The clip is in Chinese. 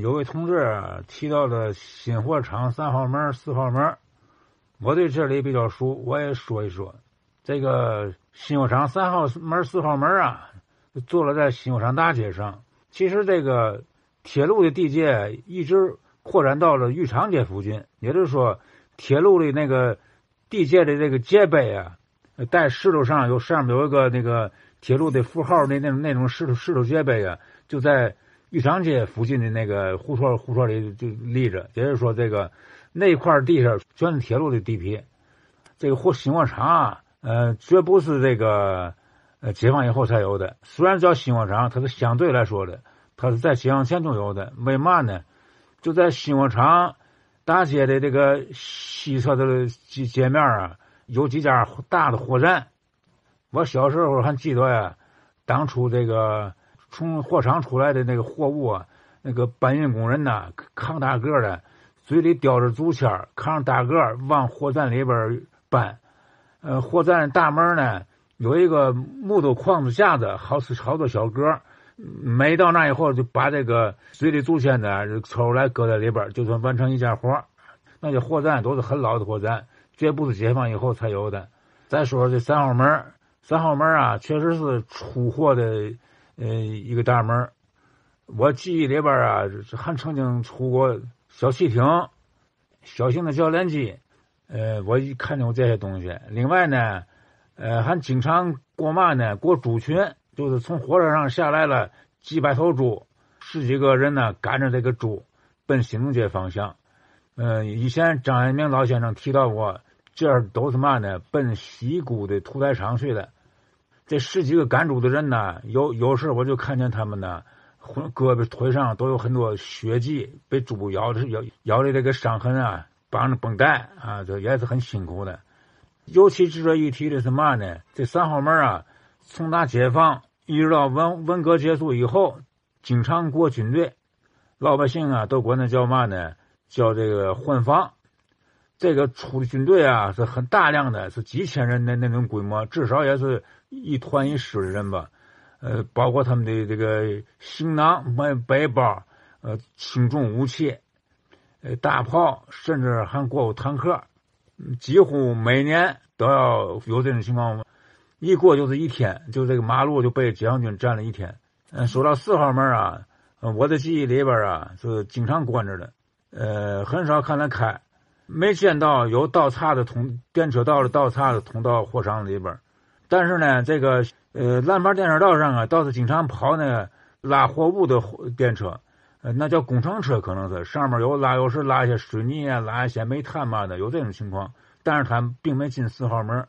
有位同志提到了新货场三号门、四号门，我对这里比较熟，我也说一说。这个新货场三号门、四号门啊，坐落在新货场大街上。其实这个铁路的地界一直扩展到了玉长街附近，也就是说，铁路的那个地界的这个界碑啊，在石头上有上面有一个那个铁路的符号，那那种那种石头石头界碑啊，就在玉祥街附近的那个胡同胡同里就立着。也就是说，这个那块地上全是铁路的地皮。这个货新货场啊，呃，绝不是这个呃解放以后才有的。虽然叫新货场，它是相对来说的，它是在解放前就有的。为嘛呢？就在新货场大街的这个西侧的街街面啊，有几家大的货站。我小时候还记得呀，当初这个从货场出来的那个货物啊，那个搬运工人呐，扛大个的，嘴里叼着竹签扛大个往货站里边搬。呃，货站大门呢有一个木头框子架子，好是好多小格。每到那以后，就把这个嘴里竹签呢抽出来搁在里边，就算完成一件活那些货站都是很老的货站，绝不是解放以后才有的。再说这三号门，三号门啊，确实是出货的呃一个大门。我记忆里边啊，还曾经出过小汽艇、小型的教练机，呃，我一看见过这些东西。另外呢，呃，还经常过嘛呢？过猪群。就是从火车上下来了几百头猪，十几个人呢赶着这个猪奔新中街方向。嗯，以前张爱民老先生提到过，这都是嘛呢？奔西沽的屠宰场去的。这十几个赶猪的人呢，有有时我就看见他们呢，胳膊腿上都有很多血迹，被猪咬的咬咬的这个伤痕啊，绑着绷带啊，这也是很辛苦的。尤其值得一提的是嘛呢？这三号门啊。从打解放一直到文文革结束以后，经常过军队，老百姓啊都管那叫嘛呢？叫这个换防。这个出的军队啊是很大量的，是几千人的那种规模，至少也是一团一师的人吧。呃，包括他们的这个行囊、背背包、呃轻重武器、呃大炮，甚至还过过坦克，几乎每年都要有这种情况。一过就是一天，就这个马路就被解放军占了一天。嗯，说到四号门啊，我的记忆里边啊是经常关着的，呃，很少看它开，没见到有倒岔的通电车道的倒岔的通到货场里边。但是呢，这个呃烂牌电车道上啊，倒是经常跑那拉货物的电车，呃，那叫工程车，可能是上面有拉，有时拉一些水泥啊，拉一些煤炭嘛的，有这种情况。但是他并没进四号门。